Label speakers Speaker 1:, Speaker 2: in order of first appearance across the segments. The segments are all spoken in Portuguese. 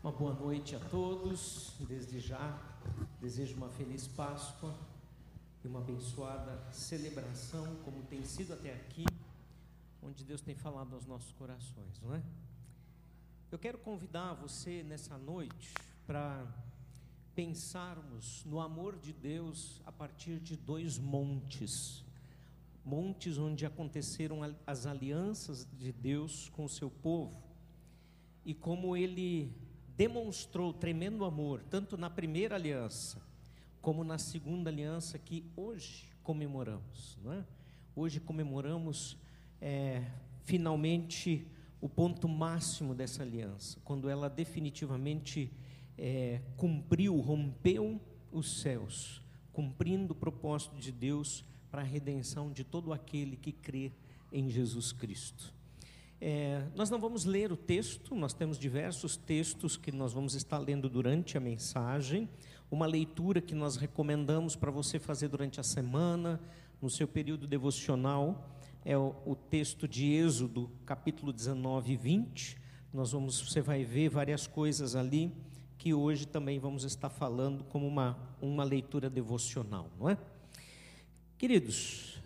Speaker 1: Uma boa noite a todos. Desde já, desejo uma feliz Páscoa e uma abençoada celebração, como tem sido até aqui, onde Deus tem falado aos nossos corações, não é? Eu quero convidar você nessa noite para pensarmos no amor de Deus a partir de dois montes. Montes onde aconteceram as alianças de Deus com o seu povo e como ele demonstrou tremendo amor, tanto na primeira aliança, como na segunda aliança que hoje comemoramos. Não é? Hoje comemoramos é, finalmente o ponto máximo dessa aliança, quando ela definitivamente é, cumpriu, rompeu os céus, cumprindo o propósito de Deus para a redenção de todo aquele que crê em Jesus Cristo. É, nós não vamos ler o texto, nós temos diversos textos que nós vamos estar lendo durante a mensagem. Uma leitura que nós recomendamos para você fazer durante a semana, no seu período devocional, é o, o texto de Êxodo, capítulo 19 e 20. Nós vamos, você vai ver várias coisas ali que hoje também vamos estar falando como uma, uma leitura devocional, não é? Queridos,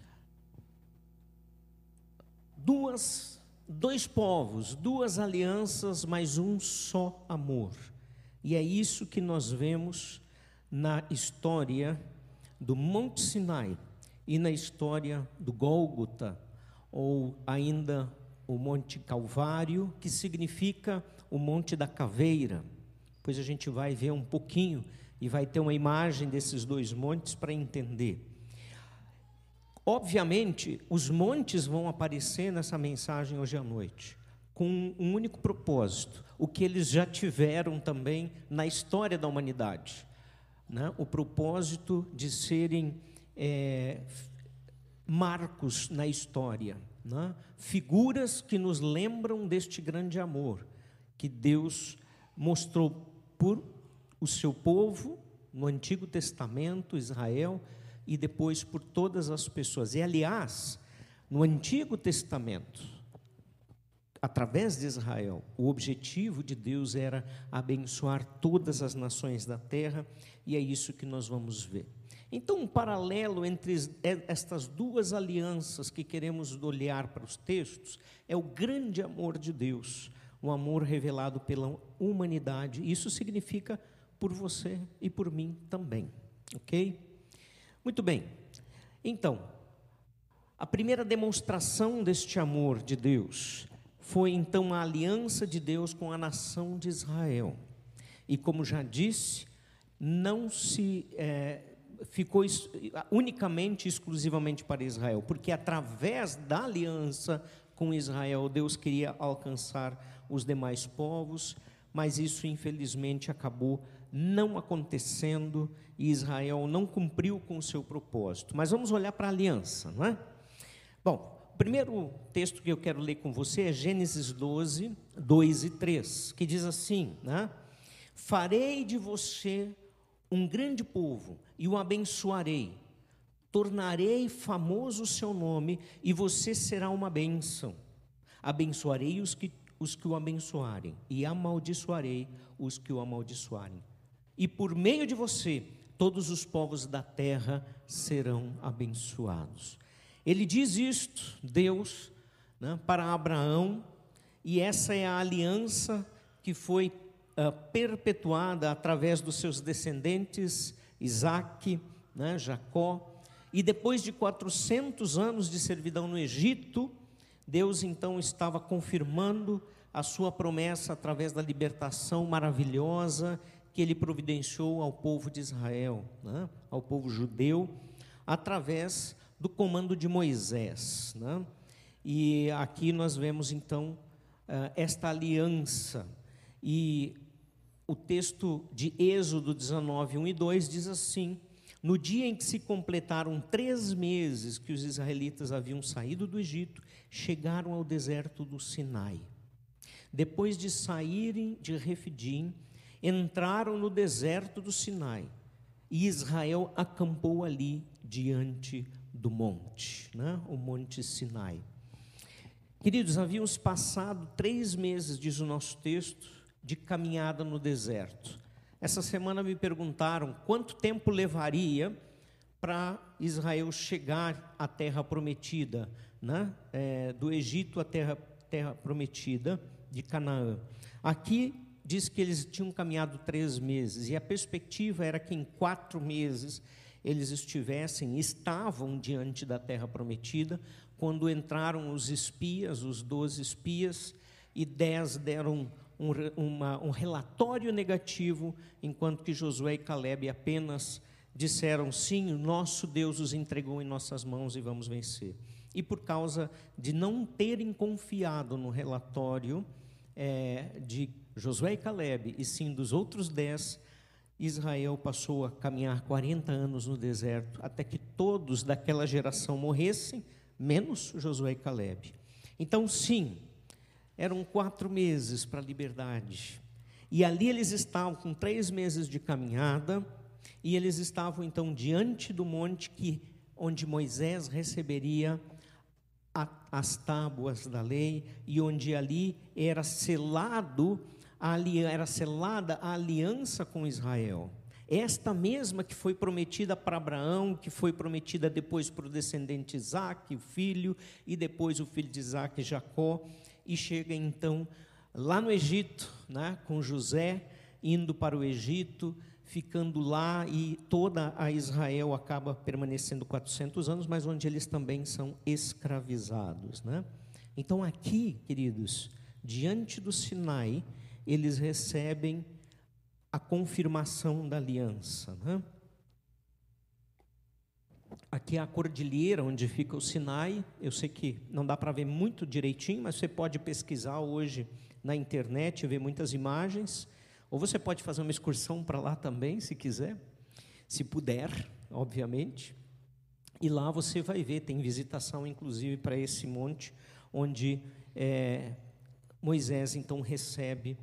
Speaker 1: duas dois povos, duas alianças, mas um só amor. E é isso que nós vemos na história do Monte Sinai e na história do Gólgota, ou ainda o Monte Calvário, que significa o Monte da Caveira. Pois a gente vai ver um pouquinho e vai ter uma imagem desses dois montes para entender. Obviamente, os montes vão aparecer nessa mensagem hoje à noite, com um único propósito, o que eles já tiveram também na história da humanidade: né? o propósito de serem é, marcos na história, né? figuras que nos lembram deste grande amor que Deus mostrou por o seu povo no Antigo Testamento, Israel e depois por todas as pessoas. E aliás, no Antigo Testamento, através de Israel, o objetivo de Deus era abençoar todas as nações da terra, e é isso que nós vamos ver. Então, um paralelo entre estas duas alianças que queremos olhar para os textos é o grande amor de Deus, o amor revelado pela humanidade. Isso significa por você e por mim também, ok? Muito bem. Então, a primeira demonstração deste amor de Deus foi então a aliança de Deus com a nação de Israel. E como já disse, não se é, ficou unicamente, exclusivamente para Israel, porque através da aliança com Israel, Deus queria alcançar os demais povos, mas isso infelizmente acabou não acontecendo e Israel não cumpriu com o seu propósito. Mas vamos olhar para a aliança, não é? Bom, o primeiro texto que eu quero ler com você é Gênesis 12, 2 e 3, que diz assim, né? Farei de você um grande povo e o abençoarei. Tornarei famoso o seu nome e você será uma bênção. Abençoarei os que, os que o abençoarem e amaldiçoarei os que o amaldiçoarem e por meio de você todos os povos da terra serão abençoados. Ele diz isto, Deus, né, para Abraão, e essa é a aliança que foi uh, perpetuada através dos seus descendentes, Isaac, né, Jacó, e depois de 400 anos de servidão no Egito, Deus então estava confirmando a sua promessa através da libertação maravilhosa que ele providenciou ao povo de Israel, né? ao povo judeu, através do comando de Moisés. Né? E aqui nós vemos então eh, esta aliança. E o texto de Êxodo 19, 1 e 2 diz assim: No dia em que se completaram três meses que os israelitas haviam saído do Egito, chegaram ao deserto do Sinai. Depois de saírem de Refidim, entraram no deserto do Sinai e Israel acampou ali diante do monte, né? o monte Sinai. Queridos, havíamos passado três meses, diz o nosso texto, de caminhada no deserto. Essa semana me perguntaram quanto tempo levaria para Israel chegar à terra prometida, né? É, do Egito à terra, terra prometida de Canaã. Aqui diz que eles tinham caminhado três meses, e a perspectiva era que em quatro meses eles estivessem, estavam diante da terra prometida, quando entraram os espias, os doze espias, e dez deram um, uma, um relatório negativo, enquanto que Josué e Caleb apenas disseram: sim, o nosso Deus os entregou em nossas mãos e vamos vencer. E por causa de não terem confiado no relatório é, de Josué e Caleb, e sim dos outros dez, Israel passou a caminhar 40 anos no deserto, até que todos daquela geração morressem, menos Josué e Caleb. Então, sim, eram quatro meses para a liberdade. E ali eles estavam com três meses de caminhada, e eles estavam então diante do monte que, onde Moisés receberia a, as tábuas da lei, e onde ali era selado era selada a aliança com Israel. Esta mesma que foi prometida para Abraão, que foi prometida depois para o descendente Isaac, o filho, e depois o filho de Isaac, Jacó, e chega então lá no Egito, né, com José indo para o Egito, ficando lá e toda a Israel acaba permanecendo 400 anos, mas onde eles também são escravizados, né? Então aqui, queridos, diante do Sinai, eles recebem a confirmação da aliança. Né? Aqui é a cordilheira onde fica o Sinai. Eu sei que não dá para ver muito direitinho, mas você pode pesquisar hoje na internet, ver muitas imagens. Ou você pode fazer uma excursão para lá também, se quiser, se puder, obviamente. E lá você vai ver, tem visitação inclusive para esse monte, onde é, Moisés então recebe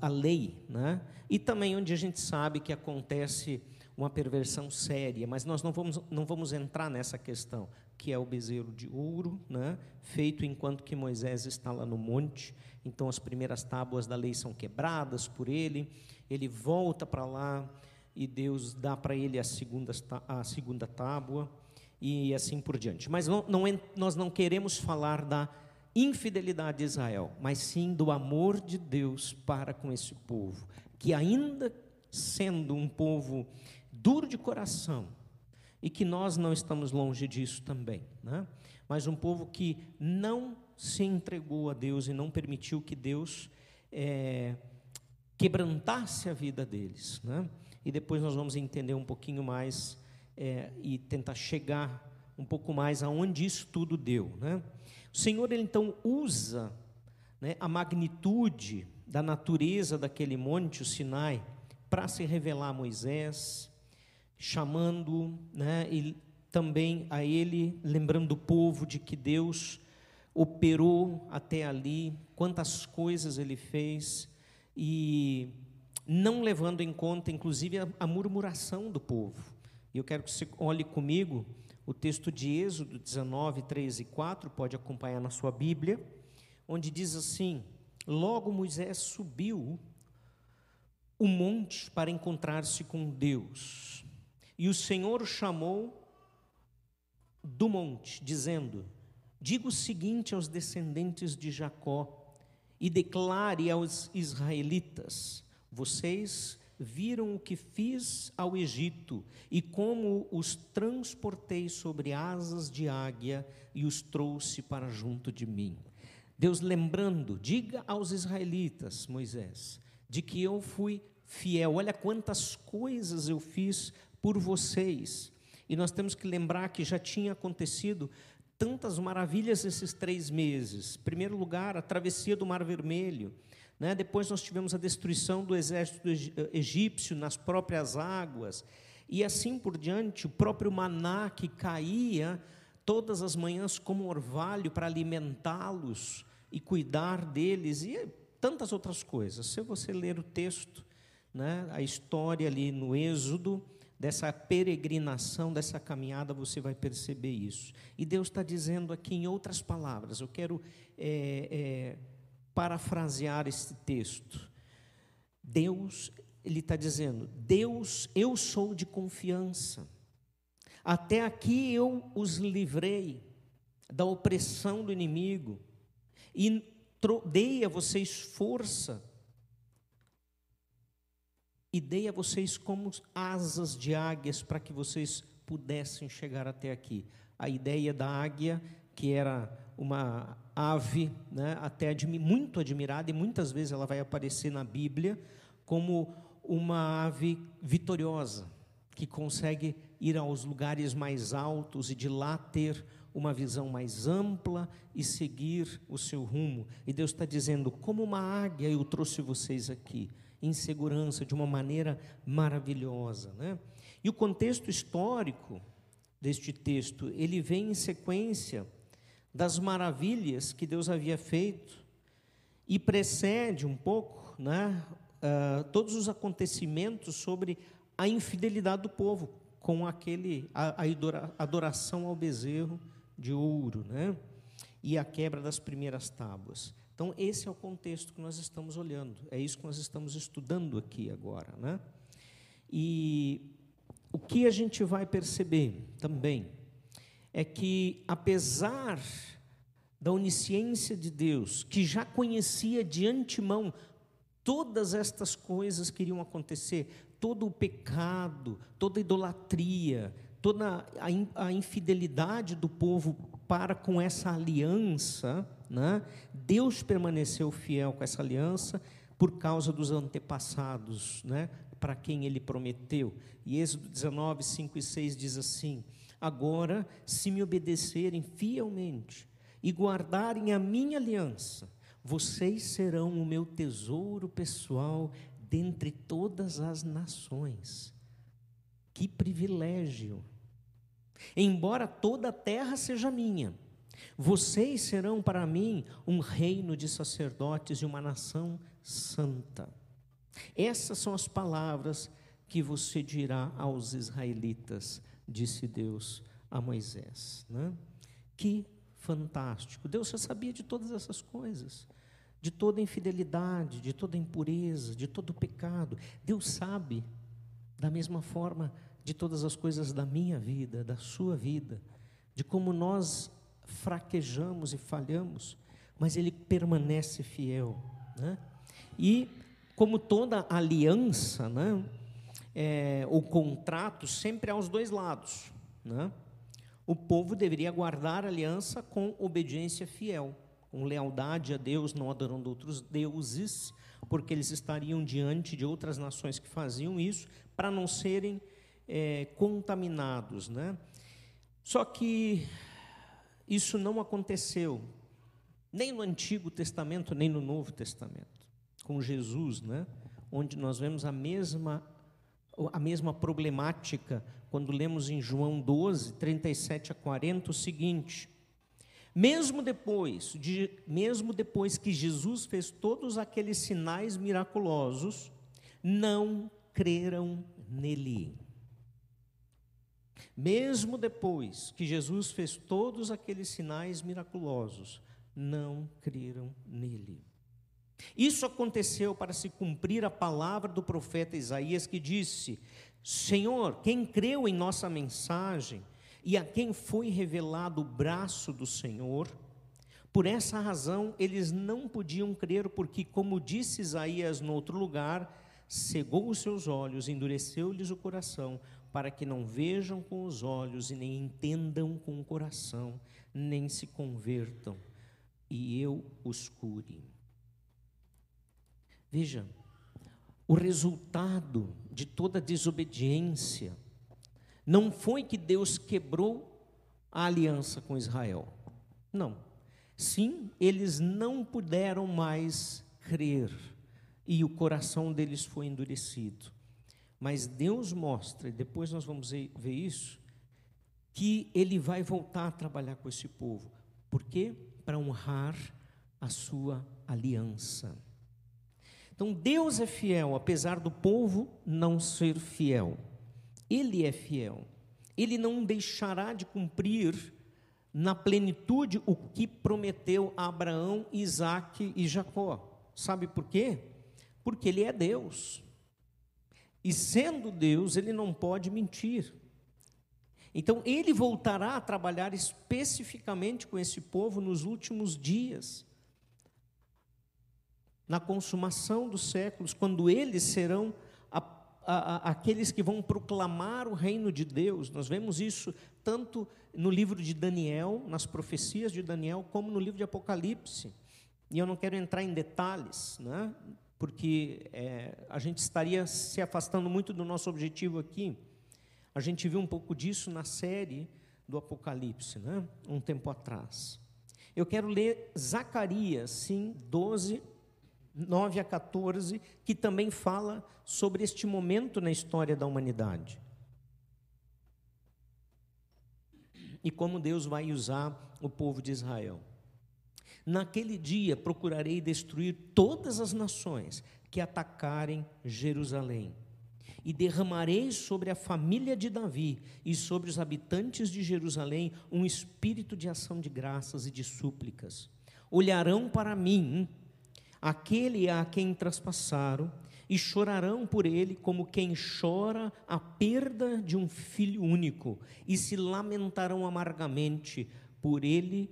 Speaker 1: a lei, né? e também onde a gente sabe que acontece uma perversão séria, mas nós não vamos, não vamos entrar nessa questão, que é o bezerro de ouro, né? feito enquanto que Moisés está lá no monte, então as primeiras tábuas da lei são quebradas por ele, ele volta para lá e Deus dá para ele a segunda, a segunda tábua, e assim por diante. Mas não, não, nós não queremos falar da infidelidade de Israel, mas sim do amor de Deus para com esse povo, que ainda sendo um povo duro de coração, e que nós não estamos longe disso também, né? mas um povo que não se entregou a Deus e não permitiu que Deus é, quebrantasse a vida deles. Né? E depois nós vamos entender um pouquinho mais é, e tentar chegar um pouco mais aonde isso tudo deu. Né? O Senhor ele, então usa né, a magnitude da natureza daquele monte, o Sinai, para se revelar a Moisés, chamando né, e também a ele, lembrando o povo de que Deus operou até ali, quantas coisas ele fez, e não levando em conta, inclusive, a, a murmuração do povo. E eu quero que você olhe comigo o texto de Êxodo 19, 3 e 4, pode acompanhar na sua Bíblia, onde diz assim: Logo Moisés subiu o monte para encontrar-se com Deus. E o Senhor o chamou do monte, dizendo: Diga o seguinte aos descendentes de Jacó e declare aos israelitas: Vocês viram o que fiz ao Egito e como os transportei sobre asas de águia e os trouxe para junto de mim. Deus lembrando, diga aos israelitas, Moisés, de que eu fui fiel. Olha quantas coisas eu fiz por vocês. E nós temos que lembrar que já tinha acontecido tantas maravilhas esses três meses. Em primeiro lugar, a travessia do Mar Vermelho. Né? Depois nós tivemos a destruição do exército eh, egípcio nas próprias águas, e assim por diante, o próprio maná que caía todas as manhãs como orvalho para alimentá-los e cuidar deles, e tantas outras coisas. Se você ler o texto, né, a história ali no Êxodo, dessa peregrinação, dessa caminhada, você vai perceber isso. E Deus está dizendo aqui, em outras palavras, eu quero. É, é, parafrasear este texto. Deus, ele está dizendo: Deus, eu sou de confiança. Até aqui eu os livrei da opressão do inimigo e dei a vocês força e dei a vocês como asas de águias para que vocês pudessem chegar até aqui. A ideia da águia, que era uma ave né, até muito admirada, e muitas vezes ela vai aparecer na Bíblia como uma ave vitoriosa, que consegue ir aos lugares mais altos e de lá ter uma visão mais ampla e seguir o seu rumo. E Deus está dizendo: como uma águia eu trouxe vocês aqui, em segurança, de uma maneira maravilhosa. Né? E o contexto histórico deste texto, ele vem em sequência das maravilhas que Deus havia feito e precede um pouco né, uh, todos os acontecimentos sobre a infidelidade do povo com aquele a, a adoração ao bezerro de ouro, né? E a quebra das primeiras tábuas. Então esse é o contexto que nós estamos olhando. É isso que nós estamos estudando aqui agora, né? E o que a gente vai perceber também é que, apesar da onisciência de Deus, que já conhecia de antemão todas estas coisas que iriam acontecer, todo o pecado, toda a idolatria, toda a, infidelidade do povo para com essa aliança, né? Deus permaneceu fiel com essa aliança por causa dos antepassados, né? para quem ele prometeu. E Êxodo 19, 5 e 6 diz assim: Agora, se me obedecerem fielmente e guardarem a minha aliança, vocês serão o meu tesouro pessoal dentre todas as nações. Que privilégio! Embora toda a terra seja minha, vocês serão para mim um reino de sacerdotes e uma nação santa. Essas são as palavras que você dirá aos israelitas, disse Deus a Moisés. Né? Que fantástico! Deus já sabia de todas essas coisas, de toda infidelidade, de toda impureza, de todo pecado. Deus sabe, da mesma forma, de todas as coisas da minha vida, da sua vida, de como nós fraquejamos e falhamos, mas Ele permanece fiel. Né? E como toda aliança, né, é, o contrato sempre há os dois lados. Né? O povo deveria guardar aliança com obediência fiel, com lealdade a Deus, não adorando outros deuses, porque eles estariam diante de outras nações que faziam isso, para não serem é, contaminados. Né? Só que isso não aconteceu, nem no Antigo Testamento, nem no Novo Testamento com Jesus, né? onde nós vemos a mesma, a mesma problemática quando lemos em João 12, 37 a 40 o seguinte: mesmo depois, de, mesmo depois que Jesus fez todos aqueles sinais miraculosos, não creram nele. Mesmo depois que Jesus fez todos aqueles sinais miraculosos, não creram nele. Isso aconteceu para se cumprir a palavra do profeta Isaías que disse: Senhor, quem creu em nossa mensagem e a quem foi revelado o braço do Senhor, por essa razão eles não podiam crer, porque, como disse Isaías no outro lugar, cegou os seus olhos, endureceu-lhes o coração, para que não vejam com os olhos e nem entendam com o coração, nem se convertam, e eu os cure. Veja, o resultado de toda desobediência não foi que Deus quebrou a aliança com Israel. Não. Sim, eles não puderam mais crer e o coração deles foi endurecido. Mas Deus mostra, e depois nós vamos ver isso, que Ele vai voltar a trabalhar com esse povo. Por quê? Para honrar a sua aliança. Então Deus é fiel, apesar do povo não ser fiel. Ele é fiel. Ele não deixará de cumprir na plenitude o que prometeu a Abraão, Isaac e Jacó. Sabe por quê? porque ele é Deus. E sendo Deus, ele não pode mentir. Então, ele voltará a trabalhar especificamente com esse povo nos últimos dias, na consumação dos séculos, quando eles serão a, a, a, aqueles que vão proclamar o reino de Deus. Nós vemos isso tanto no livro de Daniel, nas profecias de Daniel, como no livro de Apocalipse. E eu não quero entrar em detalhes, né? porque é, a gente estaria se afastando muito do nosso objetivo aqui. A gente viu um pouco disso na série do Apocalipse, né? um tempo atrás. Eu quero ler Zacarias, sim, 12, 9 a 14, que também fala sobre este momento na história da humanidade. E como Deus vai usar o povo de Israel. Naquele dia procurarei destruir todas as nações que atacarem Jerusalém. E derramarei sobre a família de Davi e sobre os habitantes de Jerusalém um espírito de ação de graças e de súplicas. Olharão para mim, aquele a quem traspassaram, e chorarão por ele como quem chora a perda de um filho único, e se lamentarão amargamente por ele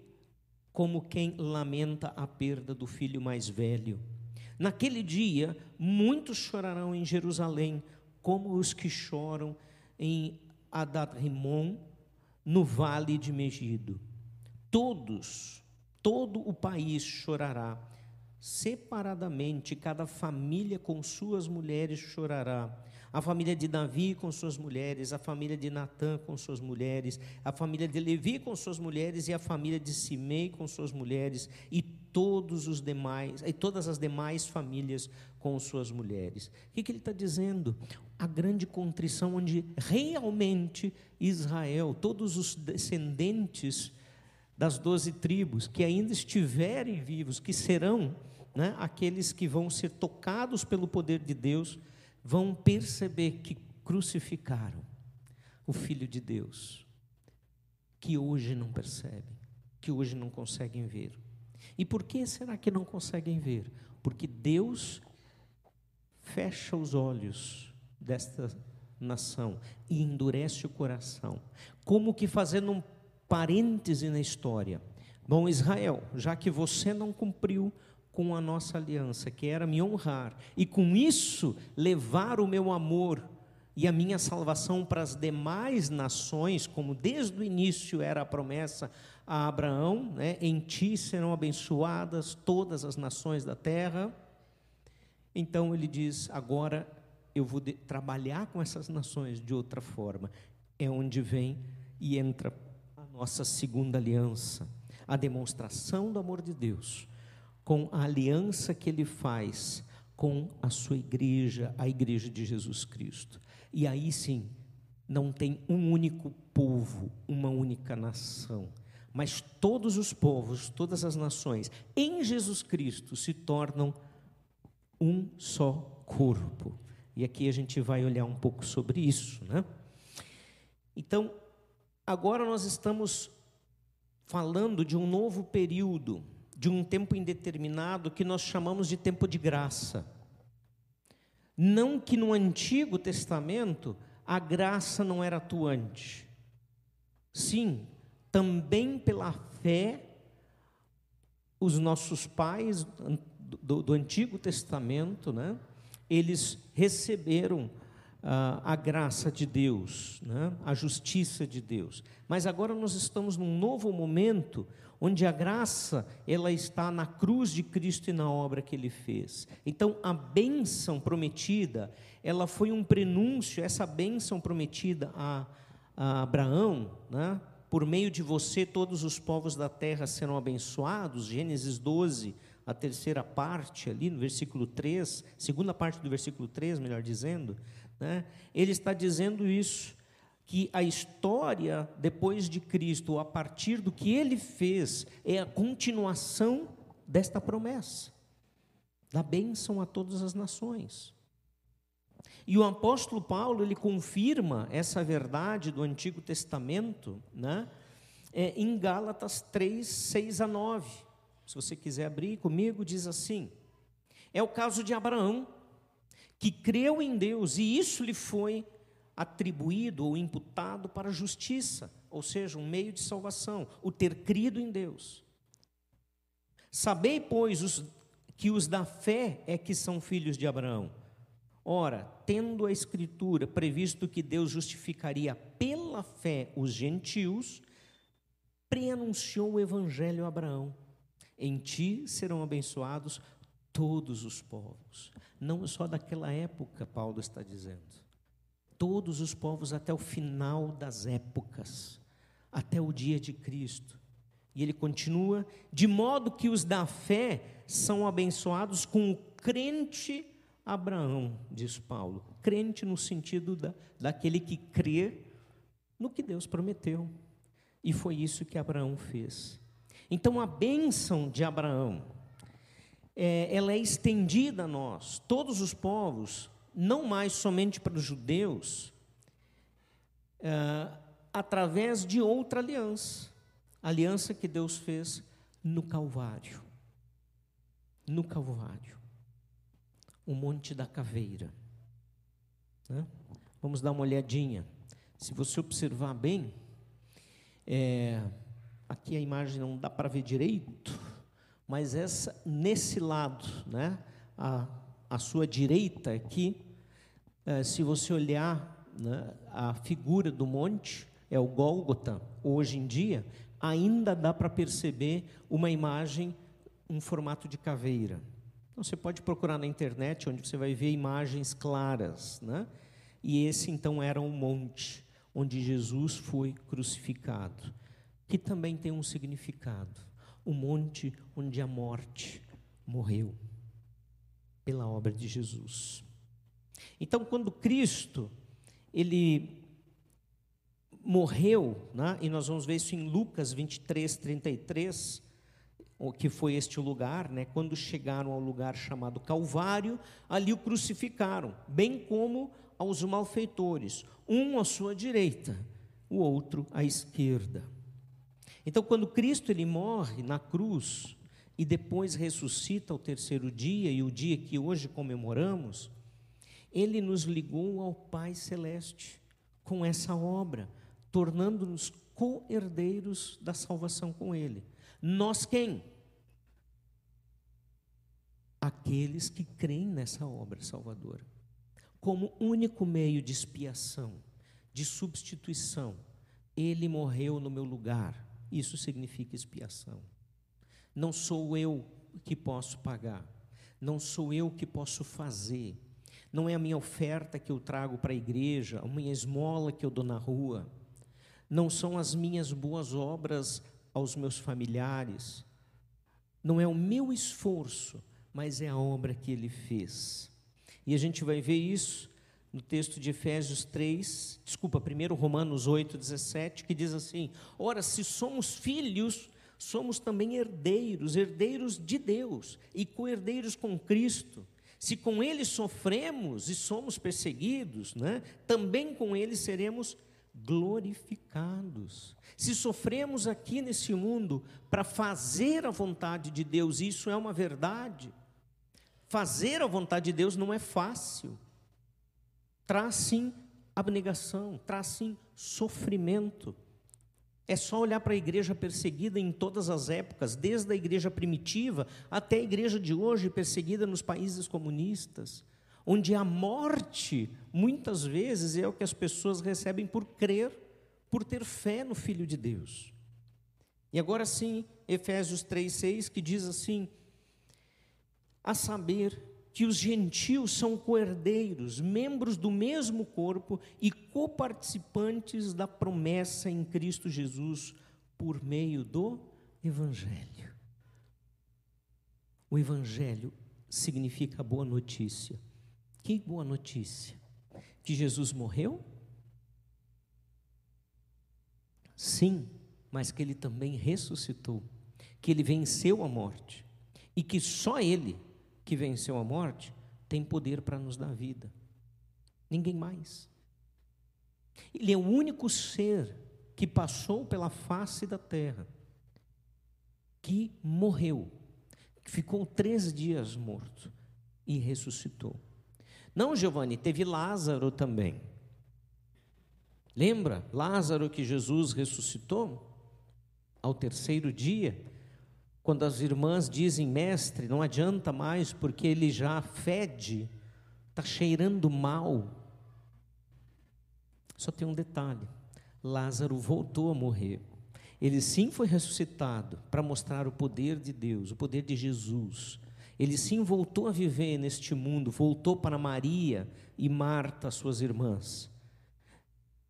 Speaker 1: como quem lamenta a perda do filho mais velho. Naquele dia, muitos chorarão em Jerusalém, como os que choram em Adad-Rimon, no vale de Megido. Todos, todo o país chorará. Separadamente, cada família com suas mulheres chorará a família de Davi com suas mulheres, a família de Natã com suas mulheres, a família de Levi com suas mulheres e a família de Simei com suas mulheres e todos os demais, e todas as demais famílias com suas mulheres. O que, que ele está dizendo? A grande contrição onde realmente Israel, todos os descendentes das doze tribos que ainda estiverem vivos, que serão né, aqueles que vão ser tocados pelo poder de Deus, vão perceber que crucificaram o Filho de Deus, que hoje não percebem, que hoje não conseguem ver. E por que será que não conseguem ver? Porque Deus fecha os olhos desta nação e endurece o coração, como que fazendo um parêntese na história. Bom, Israel, já que você não cumpriu com a nossa aliança, que era me honrar, e com isso levar o meu amor e a minha salvação para as demais nações, como desde o início era a promessa a Abraão, né? em ti serão abençoadas todas as nações da terra. Então ele diz: agora eu vou trabalhar com essas nações de outra forma. É onde vem e entra a nossa segunda aliança, a demonstração do amor de Deus com a aliança que ele faz com a sua igreja, a igreja de Jesus Cristo. E aí sim, não tem um único povo, uma única nação, mas todos os povos, todas as nações, em Jesus Cristo se tornam um só corpo. E aqui a gente vai olhar um pouco sobre isso, né? Então, agora nós estamos falando de um novo período de um tempo indeterminado que nós chamamos de tempo de graça. Não que no Antigo Testamento a graça não era atuante. Sim, também pela fé, os nossos pais do, do Antigo Testamento, né, eles receberam uh, a graça de Deus, né, a justiça de Deus. Mas agora nós estamos num novo momento onde a graça ela está na cruz de Cristo e na obra que ele fez. Então a bênção prometida, ela foi um prenúncio, essa bênção prometida a, a Abraão, né? por meio de você todos os povos da terra serão abençoados, Gênesis 12, a terceira parte ali no versículo 3, segunda parte do versículo 3, melhor dizendo, né? ele está dizendo isso que a história depois de Cristo, a partir do que ele fez, é a continuação desta promessa, da bênção a todas as nações. E o apóstolo Paulo, ele confirma essa verdade do Antigo Testamento, né, é, em Gálatas 3, 6 a 9. Se você quiser abrir comigo, diz assim: É o caso de Abraão, que creu em Deus e isso lhe foi atribuído ou imputado para justiça, ou seja, um meio de salvação, o ter crido em Deus. Sabei, pois, os, que os da fé é que são filhos de Abraão. Ora, tendo a Escritura previsto que Deus justificaria pela fé os gentios, preanunciou o Evangelho a Abraão: Em ti serão abençoados todos os povos. Não só daquela época, Paulo está dizendo. Todos os povos até o final das épocas, até o dia de Cristo. E ele continua: de modo que os da fé são abençoados com o crente Abraão, diz Paulo. Crente no sentido da, daquele que crê no que Deus prometeu. E foi isso que Abraão fez. Então a bênção de Abraão, é, ela é estendida a nós, todos os povos, não mais somente para os judeus, é, através de outra aliança, aliança que Deus fez no Calvário. No Calvário, o Monte da Caveira. Né? Vamos dar uma olhadinha. Se você observar bem, é, aqui a imagem não dá para ver direito, mas essa nesse lado, né, a, a sua direita aqui, se você olhar né, a figura do monte, é o Gólgota, hoje em dia, ainda dá para perceber uma imagem em formato de caveira. Então, você pode procurar na internet, onde você vai ver imagens claras. Né? E esse, então, era um monte onde Jesus foi crucificado, que também tem um significado. O monte onde a morte morreu pela obra de Jesus. Então, quando Cristo ele morreu, né, e nós vamos ver isso em Lucas 23, 33, o que foi este lugar, né, quando chegaram ao lugar chamado Calvário, ali o crucificaram, bem como aos malfeitores, um à sua direita, o outro à esquerda. Então, quando Cristo ele morre na cruz e depois ressuscita ao terceiro dia e o dia que hoje comemoramos, ele nos ligou ao Pai celeste com essa obra, tornando-nos co-herdeiros da salvação com ele. Nós quem? Aqueles que creem nessa obra salvadora como único meio de expiação, de substituição. Ele morreu no meu lugar. Isso significa expiação. Não sou eu que posso pagar, não sou eu que posso fazer, não é a minha oferta que eu trago para a igreja, a minha esmola que eu dou na rua, não são as minhas boas obras aos meus familiares, não é o meu esforço, mas é a obra que ele fez. E a gente vai ver isso no texto de Efésios 3, desculpa, 1 Romanos 8, 17, que diz assim: Ora, se somos filhos, somos também herdeiros, herdeiros de Deus e co-herdeiros com Cristo. Se com Ele sofremos e somos perseguidos, né, também com Ele seremos glorificados. Se sofremos aqui nesse mundo para fazer a vontade de Deus, isso é uma verdade Fazer a vontade de Deus não é fácil. Traz sim abnegação, traz sim sofrimento. É só olhar para a igreja perseguida em todas as épocas, desde a igreja primitiva até a igreja de hoje perseguida nos países comunistas, onde a morte, muitas vezes, é o que as pessoas recebem por crer, por ter fé no Filho de Deus. E agora sim, Efésios 3,6, que diz assim: a saber que os gentios são coerdeiros, membros do mesmo corpo e coparticipantes da promessa em Cristo Jesus por meio do Evangelho. O Evangelho significa boa notícia. Que boa notícia? Que Jesus morreu? Sim, mas que ele também ressuscitou, que ele venceu a morte e que só ele que venceu a morte, tem poder para nos dar vida. Ninguém mais. Ele é o único ser que passou pela face da terra, que morreu, ficou três dias morto e ressuscitou. Não, Giovanni, teve Lázaro também. Lembra Lázaro que Jesus ressuscitou ao terceiro dia? Quando as irmãs dizem, mestre, não adianta mais porque ele já fede, está cheirando mal. Só tem um detalhe: Lázaro voltou a morrer. Ele sim foi ressuscitado para mostrar o poder de Deus, o poder de Jesus. Ele sim voltou a viver neste mundo, voltou para Maria e Marta, suas irmãs.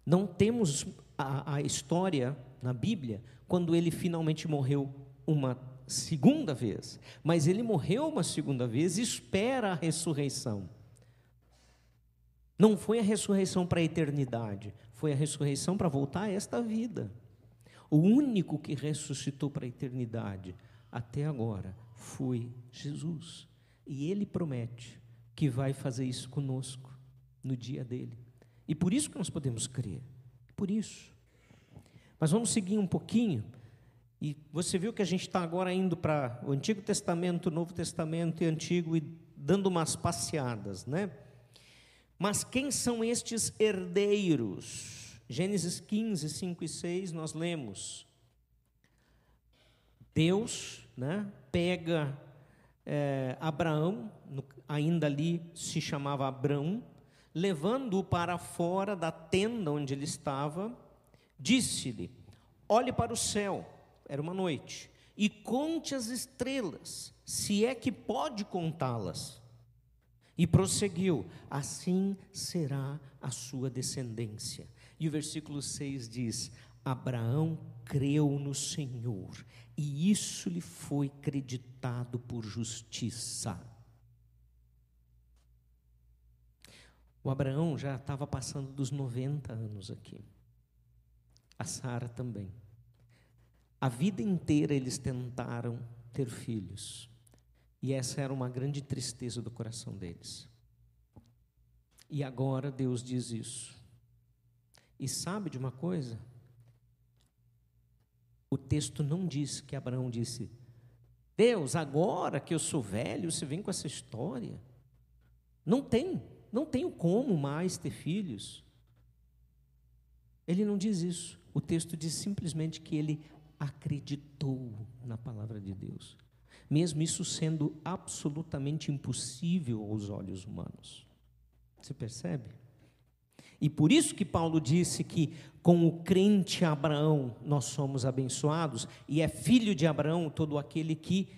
Speaker 1: Não temos a, a história na Bíblia quando ele finalmente morreu uma segunda vez, mas ele morreu uma segunda vez e espera a ressurreição. Não foi a ressurreição para a eternidade, foi a ressurreição para voltar a esta vida. O único que ressuscitou para a eternidade até agora foi Jesus. E ele promete que vai fazer isso conosco no dia dele. E por isso que nós podemos crer. Por isso. Mas vamos seguir um pouquinho. E você viu que a gente está agora indo para o Antigo Testamento, Novo Testamento e Antigo e dando umas passeadas, né? Mas quem são estes herdeiros? Gênesis 15, 5 e 6, nós lemos. Deus né, pega é, Abraão, no, ainda ali se chamava Abraão, levando-o para fora da tenda onde ele estava, disse-lhe: Olhe para o céu, era uma noite, e conte as estrelas, se é que pode contá-las. E prosseguiu: Assim será a sua descendência. E o versículo 6 diz: Abraão creu no Senhor, e isso lhe foi creditado por justiça. O Abraão já estava passando dos 90 anos aqui. A Sara também. A vida inteira eles tentaram ter filhos. E essa era uma grande tristeza do coração deles. E agora Deus diz isso. E sabe de uma coisa? O texto não diz que Abraão disse: Deus, agora que eu sou velho, você vem com essa história. Não tem, não tenho como mais ter filhos. Ele não diz isso. O texto diz simplesmente que ele acreditou na palavra de Deus, mesmo isso sendo absolutamente impossível aos olhos humanos. Você percebe? E por isso que Paulo disse que com o crente Abraão nós somos abençoados, e é filho de Abraão todo aquele que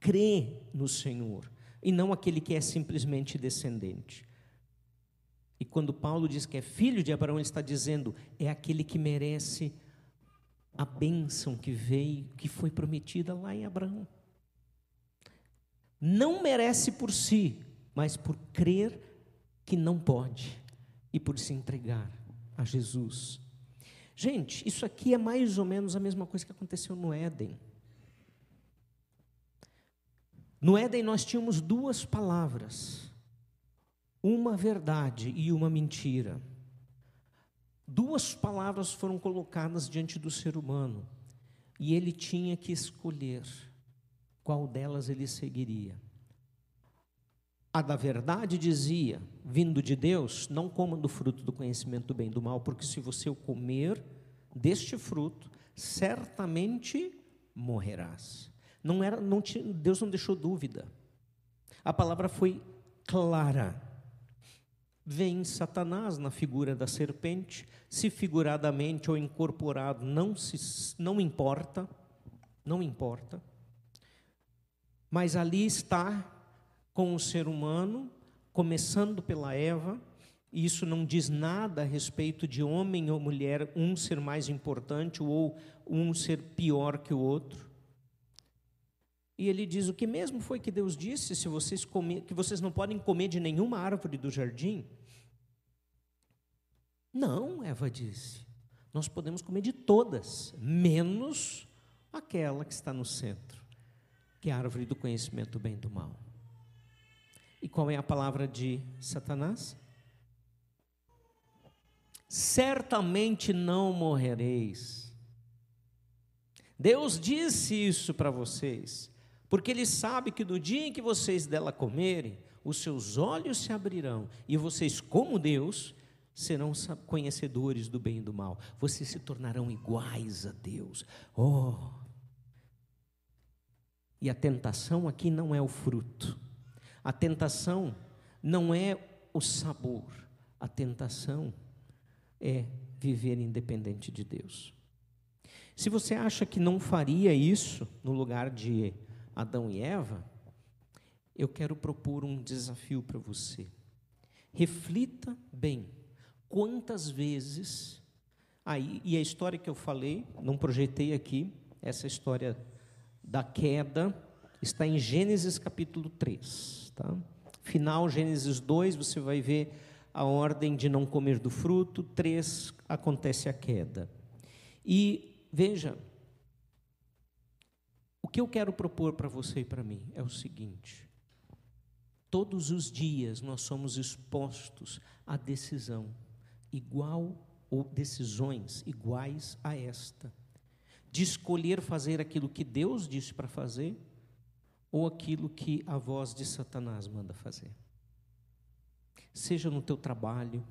Speaker 1: crê no Senhor, e não aquele que é simplesmente descendente. E quando Paulo diz que é filho de Abraão, ele está dizendo é aquele que merece a bênção que veio, que foi prometida lá em Abraão. Não merece por si, mas por crer que não pode e por se entregar a Jesus. Gente, isso aqui é mais ou menos a mesma coisa que aconteceu no Éden. No Éden nós tínhamos duas palavras, uma verdade e uma mentira. Duas palavras foram colocadas diante do ser humano e ele tinha que escolher qual delas ele seguiria. A da verdade dizia, vindo de Deus, não coma do fruto do conhecimento do bem e do mal, porque se você o comer deste fruto, certamente morrerás. Não era, não tinha, Deus não deixou dúvida. A palavra foi clara. Vem Satanás na figura da serpente, se figuradamente ou incorporado, não, se, não importa, não importa. Mas ali está com o ser humano, começando pela Eva, e isso não diz nada a respeito de homem ou mulher, um ser mais importante ou um ser pior que o outro. E ele diz: o que mesmo foi que Deus disse, se vocês comer, que vocês não podem comer de nenhuma árvore do jardim? Não, Eva disse. Nós podemos comer de todas, menos aquela que está no centro, que é a árvore do conhecimento do bem e do mal. E qual é a palavra de Satanás? Certamente não morrereis. Deus disse isso para vocês, porque Ele sabe que no dia em que vocês dela comerem, os seus olhos se abrirão e vocês, como Deus, serão conhecedores do bem e do mal. Vocês se tornarão iguais a Deus. Oh! E a tentação aqui não é o fruto. A tentação não é o sabor. A tentação é viver independente de Deus. Se você acha que não faria isso no lugar de Adão e Eva, eu quero propor um desafio para você. Reflita bem quantas vezes aí e a história que eu falei, não projetei aqui, essa história da queda está em Gênesis capítulo 3, tá? Final Gênesis 2, você vai ver a ordem de não comer do fruto, 3 acontece a queda. E veja, o que eu quero propor para você e para mim é o seguinte: todos os dias nós somos expostos à decisão igual ou decisões iguais a esta, de escolher fazer aquilo que Deus disse para fazer ou aquilo que a voz de Satanás manda fazer. Seja no teu trabalho,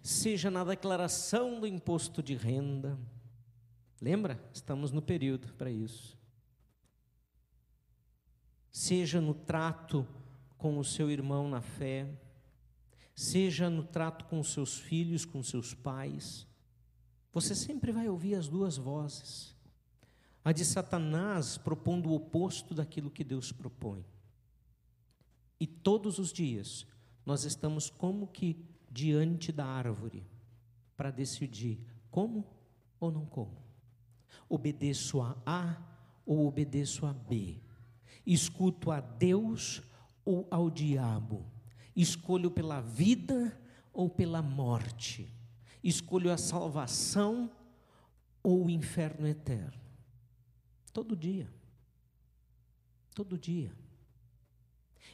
Speaker 1: seja na declaração do imposto de renda. Lembra? Estamos no período para isso. Seja no trato com o seu irmão na fé, seja no trato com seus filhos, com seus pais, você sempre vai ouvir as duas vozes. A de Satanás propondo o oposto daquilo que Deus propõe. E todos os dias nós estamos como que diante da árvore para decidir como ou não como. Obedeço a A ou obedeço a B. Escuto a Deus ou ao diabo Escolho pela vida ou pela morte. Escolho a salvação ou o inferno eterno. Todo dia. Todo dia.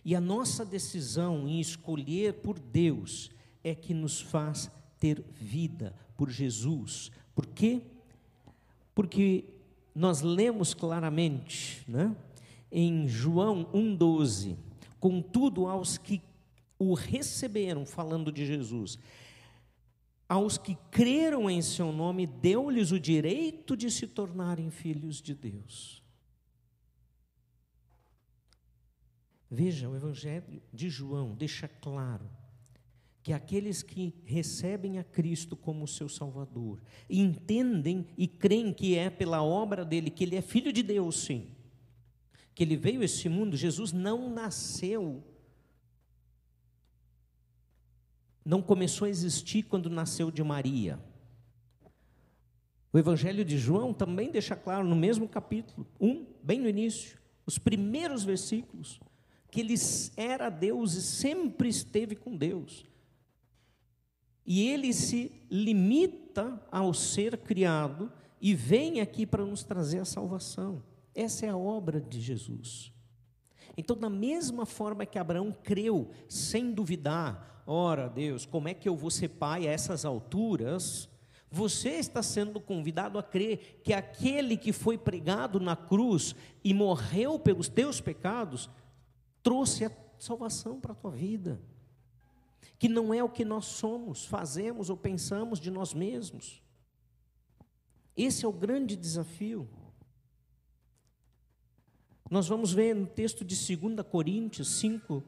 Speaker 1: E a nossa decisão em escolher por Deus é que nos faz ter vida por Jesus. Por quê? Porque nós lemos claramente, né, em João 1:12, contudo aos que o receberam, falando de Jesus. Aos que creram em seu nome, deu-lhes o direito de se tornarem filhos de Deus. Veja, o Evangelho de João deixa claro que aqueles que recebem a Cristo como seu Salvador, entendem e creem que é pela obra dele, que ele é filho de Deus, sim, que ele veio a esse mundo, Jesus não nasceu não começou a existir quando nasceu de Maria. O Evangelho de João também deixa claro no mesmo capítulo, 1, bem no início, os primeiros versículos, que ele era Deus e sempre esteve com Deus. E ele se limita ao ser criado e vem aqui para nos trazer a salvação. Essa é a obra de Jesus. Então, da mesma forma que Abraão creu, sem duvidar, Ora, Deus, como é que eu vou ser pai a essas alturas? Você está sendo convidado a crer que aquele que foi pregado na cruz e morreu pelos teus pecados trouxe a salvação para a tua vida. Que não é o que nós somos, fazemos ou pensamos de nós mesmos. Esse é o grande desafio. Nós vamos ver no texto de 2 Coríntios 5,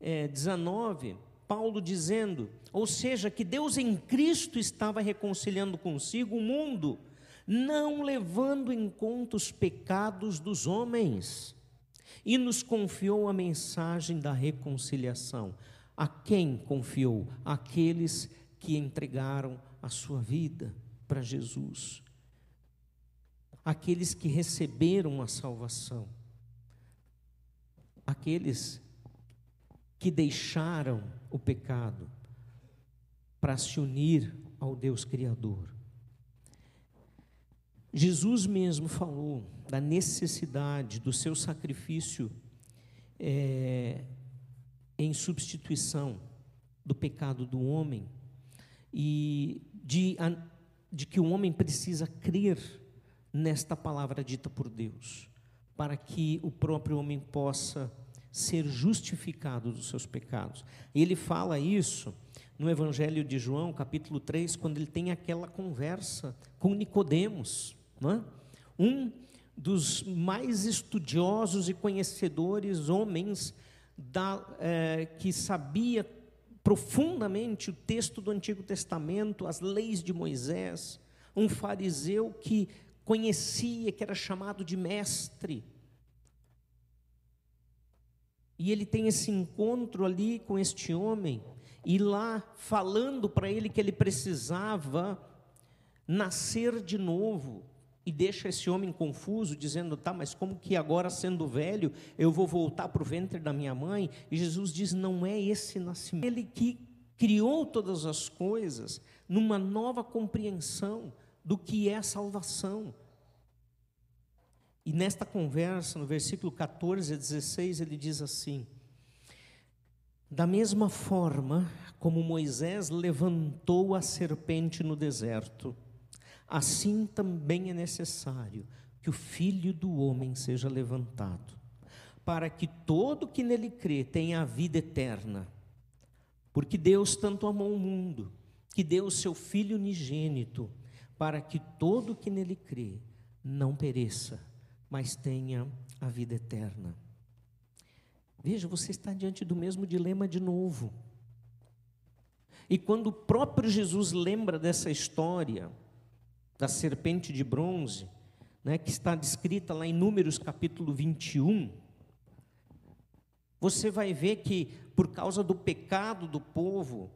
Speaker 1: é, 19 Paulo dizendo, ou seja, que Deus em Cristo estava reconciliando consigo o mundo, não levando em conta os pecados dos homens, e nos confiou a mensagem da reconciliação. A quem confiou? Aqueles que entregaram a sua vida para Jesus, aqueles que receberam a salvação, aqueles que deixaram o pecado para se unir ao Deus Criador. Jesus mesmo falou da necessidade do seu sacrifício é, em substituição do pecado do homem e de, de que o homem precisa crer nesta palavra dita por Deus, para que o próprio homem possa ser justificado dos seus pecados. E ele fala isso no Evangelho de João, capítulo 3, quando ele tem aquela conversa com Nicodemos, é? um dos mais estudiosos e conhecedores homens da, é, que sabia profundamente o texto do Antigo Testamento, as leis de Moisés, um fariseu que conhecia, que era chamado de mestre. E ele tem esse encontro ali com este homem, e lá falando para ele que ele precisava nascer de novo, e deixa esse homem confuso, dizendo: tá, mas como que agora, sendo velho, eu vou voltar para o ventre da minha mãe? E Jesus diz: não é esse nascimento. Ele que criou todas as coisas numa nova compreensão do que é salvação. E nesta conversa, no versículo 14 a 16, ele diz assim: Da mesma forma como Moisés levantou a serpente no deserto, assim também é necessário que o Filho do homem seja levantado, para que todo que nele crê tenha a vida eterna. Porque Deus tanto amou o mundo, que deu o seu Filho unigênito, para que todo que nele crê não pereça, mas tenha a vida eterna. Veja, você está diante do mesmo dilema de novo. E quando o próprio Jesus lembra dessa história, da serpente de bronze, né, que está descrita lá em Números capítulo 21, você vai ver que por causa do pecado do povo,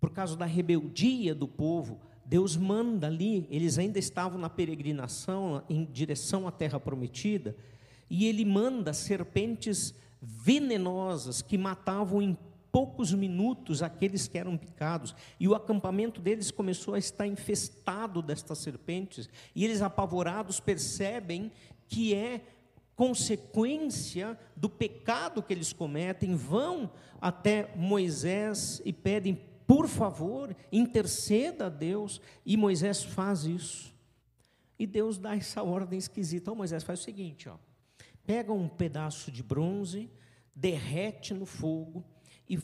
Speaker 1: por causa da rebeldia do povo, Deus manda ali, eles ainda estavam na peregrinação em direção à terra prometida, e ele manda serpentes venenosas que matavam em poucos minutos aqueles que eram picados, e o acampamento deles começou a estar infestado destas serpentes, e eles apavorados percebem que é consequência do pecado que eles cometem, vão até Moisés e pedem, por favor, interceda a Deus, e Moisés faz isso. E Deus dá essa ordem esquisita. Então Moisés faz o seguinte, ó, pega um pedaço de bronze, derrete no fogo, e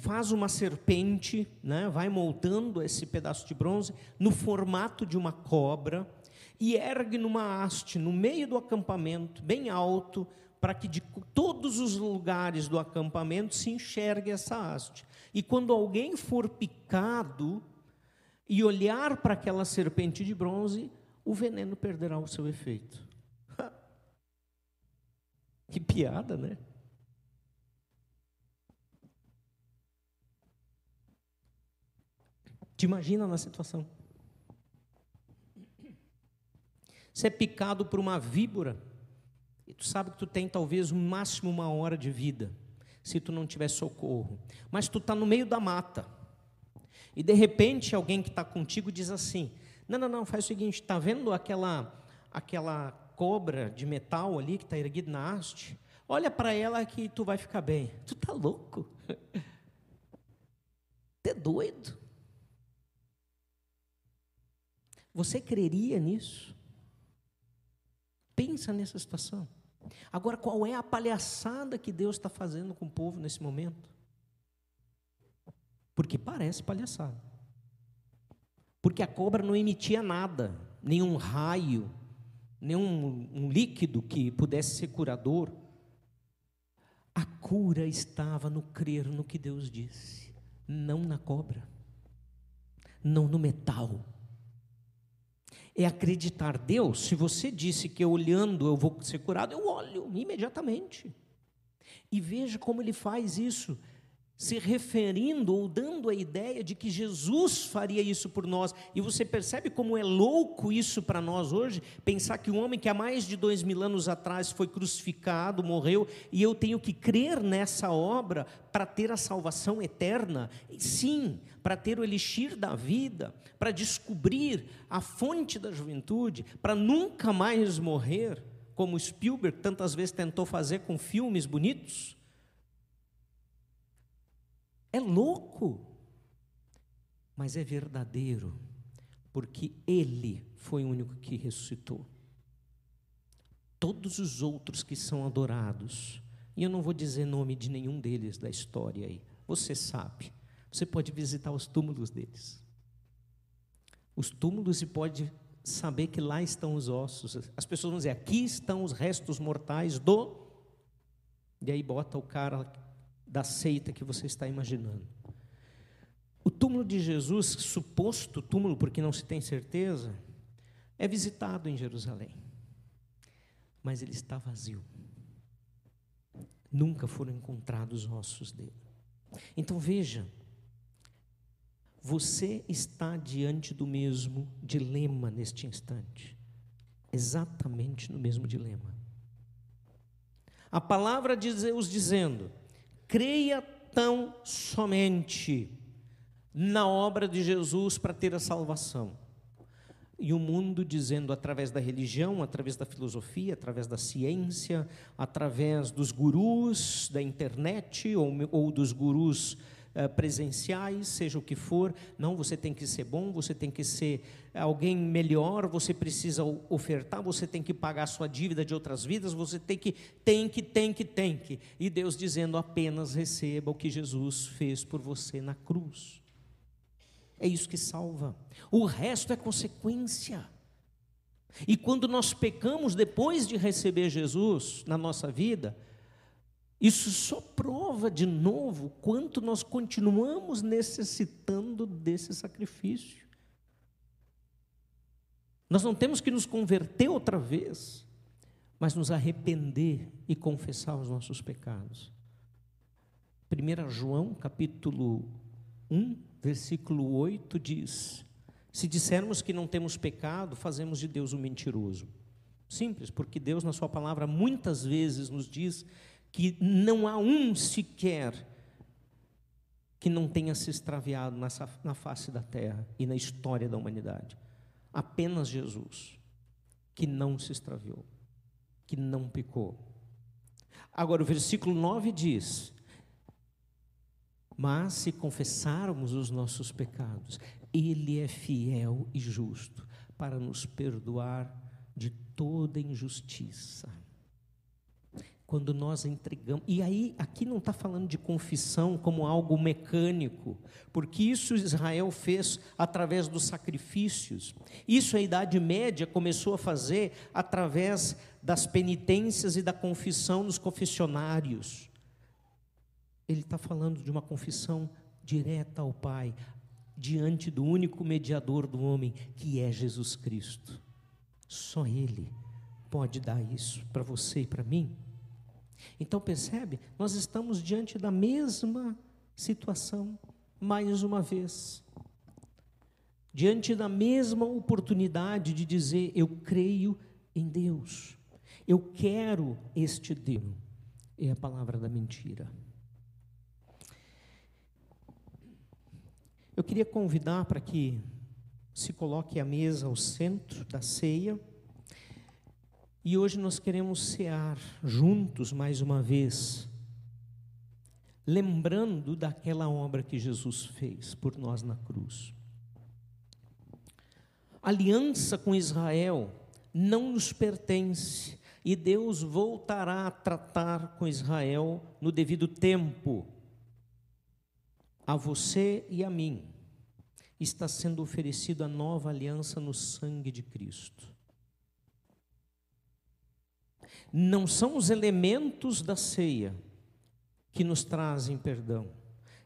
Speaker 1: faz uma serpente, né, vai moldando esse pedaço de bronze no formato de uma cobra e ergue numa haste no meio do acampamento, bem alto, para que de todos os lugares do acampamento se enxergue essa haste. E quando alguém for picado e olhar para aquela serpente de bronze, o veneno perderá o seu efeito. que piada, né? Te imagina na situação. Você é picado por uma víbora, e tu sabe que tu tem talvez no máximo uma hora de vida, se tu não tiver socorro. Mas tu está no meio da mata, e de repente alguém que está contigo diz assim: Não, não, não, faz o seguinte, está vendo aquela, aquela cobra de metal ali que está erguida na haste? Olha para ela que tu vai ficar bem. Tu está louco? Tu é doido? Você creria nisso? Pensa nessa situação. Agora, qual é a palhaçada que Deus está fazendo com o povo nesse momento? Porque parece palhaçada. Porque a cobra não emitia nada, nenhum raio, nenhum um líquido que pudesse ser curador. A cura estava no crer no que Deus disse, não na cobra, não no metal é acreditar. Deus, se você disse que olhando eu vou ser curado, eu olho imediatamente. E veja como ele faz isso se referindo ou dando a ideia de que Jesus faria isso por nós. E você percebe como é louco isso para nós hoje? Pensar que um homem que há mais de dois mil anos atrás foi crucificado, morreu, e eu tenho que crer nessa obra para ter a salvação eterna. Sim, para ter o elixir da vida, para descobrir a fonte da juventude, para nunca mais morrer, como Spielberg tantas vezes tentou fazer com filmes bonitos é louco, mas é verdadeiro, porque Ele foi o único que ressuscitou. Todos os outros que são adorados, E eu não vou dizer nome de nenhum deles da história aí. Você sabe. Você pode visitar os túmulos deles. Os túmulos e pode saber que lá estão os ossos. As pessoas vão dizer: aqui estão os restos mortais do. E aí bota o cara da seita que você está imaginando. O túmulo de Jesus, suposto túmulo, porque não se tem certeza, é visitado em Jerusalém. Mas ele está vazio. Nunca foram encontrados ossos dele. Então veja, você está diante do mesmo dilema neste instante. Exatamente no mesmo dilema. A palavra de Deus dizendo: creia tão somente na obra de Jesus para ter a salvação. E o mundo dizendo através da religião, através da filosofia, através da ciência, através dos gurus da internet ou, ou dos gurus uh, presenciais, seja o que for, não, você tem que ser bom, você tem que ser alguém melhor, você precisa ofertar, você tem que pagar sua dívida de outras vidas, você tem que, tem que, tem que, tem que. E Deus dizendo apenas receba o que Jesus fez por você na cruz. É isso que salva. O resto é consequência. E quando nós pecamos depois de receber Jesus na nossa vida, isso só prova de novo quanto nós continuamos necessitando desse sacrifício. Nós não temos que nos converter outra vez, mas nos arrepender e confessar os nossos pecados. 1 João, capítulo 1, versículo 8 diz: Se dissermos que não temos pecado, fazemos de Deus um mentiroso. Simples, porque Deus, na Sua palavra, muitas vezes nos diz que não há um sequer que não tenha se extraviado nessa, na face da terra e na história da humanidade. Apenas Jesus, que não se extraviou, que não pecou. Agora, o versículo 9 diz: mas se confessarmos os nossos pecados, Ele é fiel e justo para nos perdoar de toda injustiça. Quando nós entregamos, e aí aqui não está falando de confissão como algo mecânico, porque isso Israel fez através dos sacrifícios. Isso a Idade Média começou a fazer através das penitências e da confissão nos confessionários ele está falando de uma confissão direta ao Pai, diante do único mediador do homem, que é Jesus Cristo. Só Ele pode dar isso para você e para mim. Então percebe, nós estamos diante da mesma situação, mais uma vez. Diante da mesma oportunidade de dizer: Eu creio em Deus, eu quero este Deus. É a palavra da mentira. Eu queria convidar para que se coloque a mesa ao centro da ceia. E hoje nós queremos cear juntos mais uma vez, lembrando daquela obra que Jesus fez por nós na cruz. Aliança com Israel não nos pertence e Deus voltará a tratar com Israel no devido tempo a você e a mim está sendo oferecida a nova aliança no sangue de Cristo. Não são os elementos da ceia que nos trazem perdão,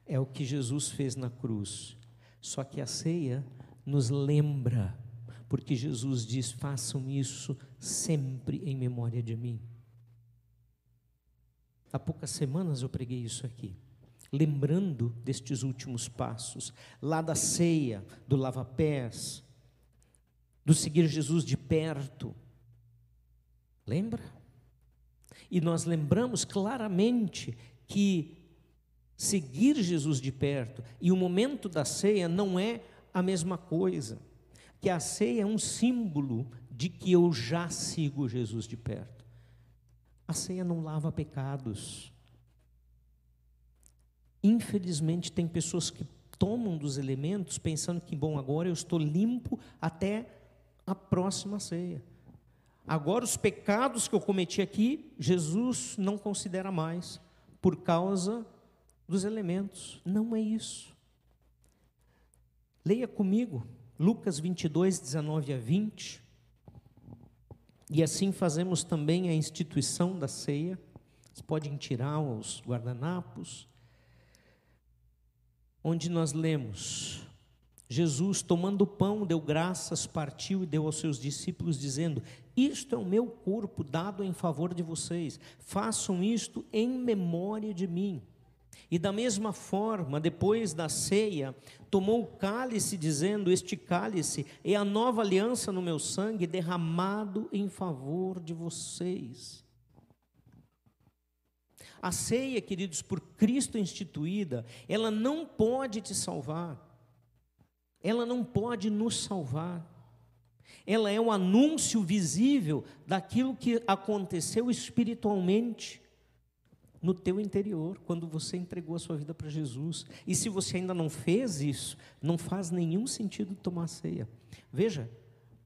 Speaker 1: é o que Jesus fez na cruz. Só que a ceia nos lembra, porque Jesus diz: façam isso sempre em memória de mim. Há poucas semanas eu preguei isso aqui lembrando destes últimos passos, lá da ceia, do lava-pés, do seguir Jesus de perto. Lembra? E nós lembramos claramente que seguir Jesus de perto e o momento da ceia não é a mesma coisa. Que a ceia é um símbolo de que eu já sigo Jesus de perto. A ceia não lava pecados. Infelizmente, tem pessoas que tomam dos elementos pensando que, bom, agora eu estou limpo até a próxima ceia. Agora, os pecados que eu cometi aqui, Jesus não considera mais, por causa dos elementos. Não é isso. Leia comigo, Lucas 22, 19 a 20. E assim fazemos também a instituição da ceia. Vocês podem tirar os guardanapos. Onde nós lemos: Jesus, tomando o pão, deu graças, partiu e deu aos seus discípulos, dizendo: Isto é o meu corpo dado em favor de vocês, façam isto em memória de mim. E da mesma forma, depois da ceia, tomou o cálice, dizendo: Este cálice é a nova aliança no meu sangue, derramado em favor de vocês. A ceia, queridos, por Cristo instituída, ela não pode te salvar, ela não pode nos salvar. Ela é um anúncio visível daquilo que aconteceu espiritualmente no teu interior, quando você entregou a sua vida para Jesus. E se você ainda não fez isso, não faz nenhum sentido tomar ceia. Veja,